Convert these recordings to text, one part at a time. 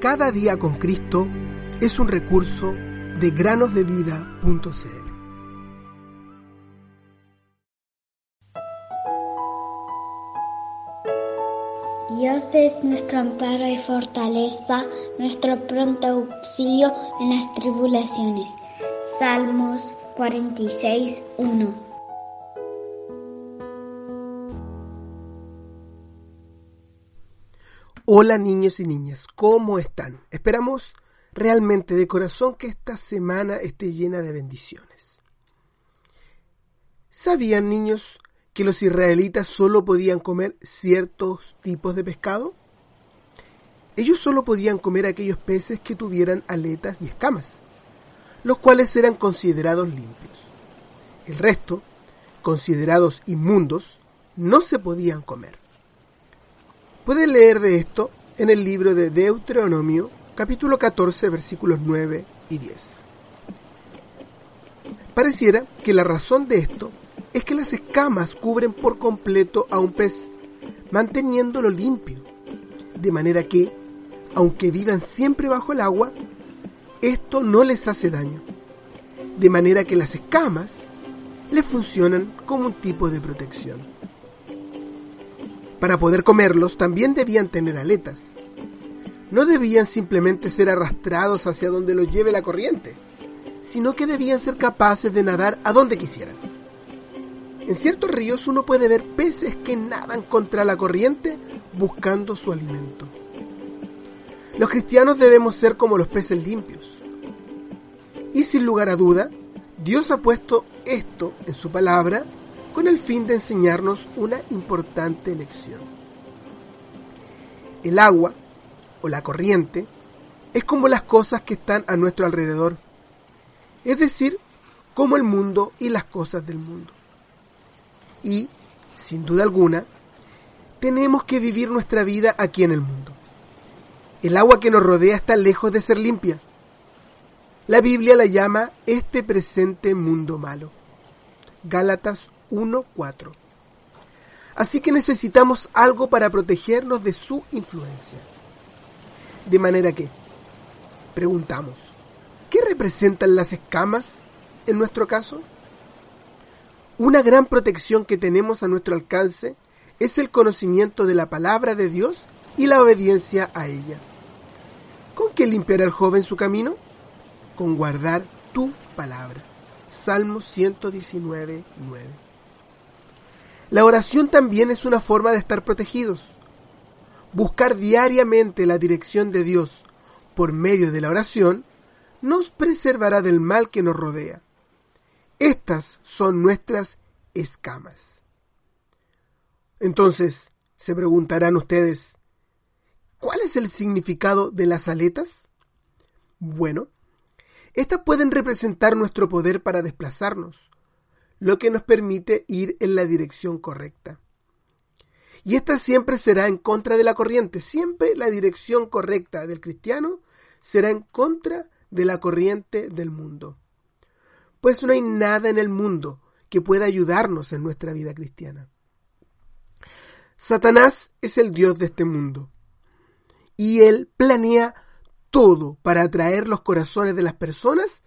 Cada día con Cristo es un recurso de granosdevida.cl. Dios es nuestro amparo y fortaleza, nuestro pronto auxilio en las tribulaciones. Salmos 46, 1. Hola niños y niñas, ¿cómo están? Esperamos realmente de corazón que esta semana esté llena de bendiciones. ¿Sabían niños que los israelitas solo podían comer ciertos tipos de pescado? Ellos solo podían comer aquellos peces que tuvieran aletas y escamas, los cuales eran considerados limpios. El resto, considerados inmundos, no se podían comer. Pueden leer de esto en el libro de Deuteronomio, capítulo 14, versículos 9 y 10. Pareciera que la razón de esto es que las escamas cubren por completo a un pez, manteniéndolo limpio, de manera que, aunque vivan siempre bajo el agua, esto no les hace daño, de manera que las escamas les funcionan como un tipo de protección. Para poder comerlos también debían tener aletas. No debían simplemente ser arrastrados hacia donde los lleve la corriente, sino que debían ser capaces de nadar a donde quisieran. En ciertos ríos uno puede ver peces que nadan contra la corriente buscando su alimento. Los cristianos debemos ser como los peces limpios. Y sin lugar a duda, Dios ha puesto esto en su palabra con el fin de enseñarnos una importante lección. El agua, o la corriente, es como las cosas que están a nuestro alrededor, es decir, como el mundo y las cosas del mundo. Y, sin duda alguna, tenemos que vivir nuestra vida aquí en el mundo. El agua que nos rodea está lejos de ser limpia. La Biblia la llama este presente mundo malo. Gálatas 1.4. Así que necesitamos algo para protegernos de su influencia. De manera que, preguntamos, ¿qué representan las escamas en nuestro caso? Una gran protección que tenemos a nuestro alcance es el conocimiento de la palabra de Dios y la obediencia a ella. ¿Con qué limpiará el joven su camino? Con guardar tu palabra. Salmo 119, 9. La oración también es una forma de estar protegidos. Buscar diariamente la dirección de Dios por medio de la oración nos preservará del mal que nos rodea. Estas son nuestras escamas. Entonces, se preguntarán ustedes, ¿cuál es el significado de las aletas? Bueno, estas pueden representar nuestro poder para desplazarnos, lo que nos permite ir en la dirección correcta. Y esta siempre será en contra de la corriente, siempre la dirección correcta del cristiano será en contra de la corriente del mundo. Pues no hay nada en el mundo que pueda ayudarnos en nuestra vida cristiana. Satanás es el Dios de este mundo y él planea todo para atraer los corazones de las personas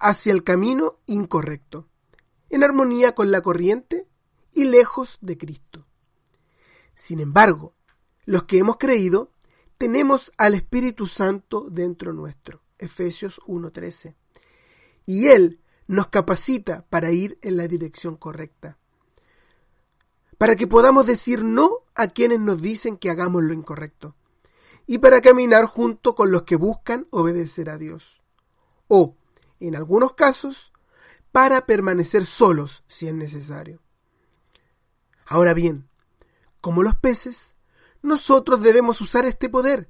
hacia el camino incorrecto en armonía con la corriente y lejos de Cristo. Sin embargo, los que hemos creído, tenemos al Espíritu Santo dentro nuestro. Efesios 1.13. Y Él nos capacita para ir en la dirección correcta. Para que podamos decir no a quienes nos dicen que hagamos lo incorrecto. Y para caminar junto con los que buscan obedecer a Dios. O, en algunos casos, para permanecer solos si es necesario. Ahora bien, como los peces, nosotros debemos usar este poder.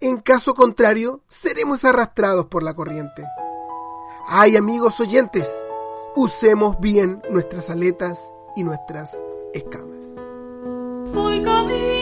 En caso contrario, seremos arrastrados por la corriente. Ay, amigos oyentes, usemos bien nuestras aletas y nuestras escamas. Voy.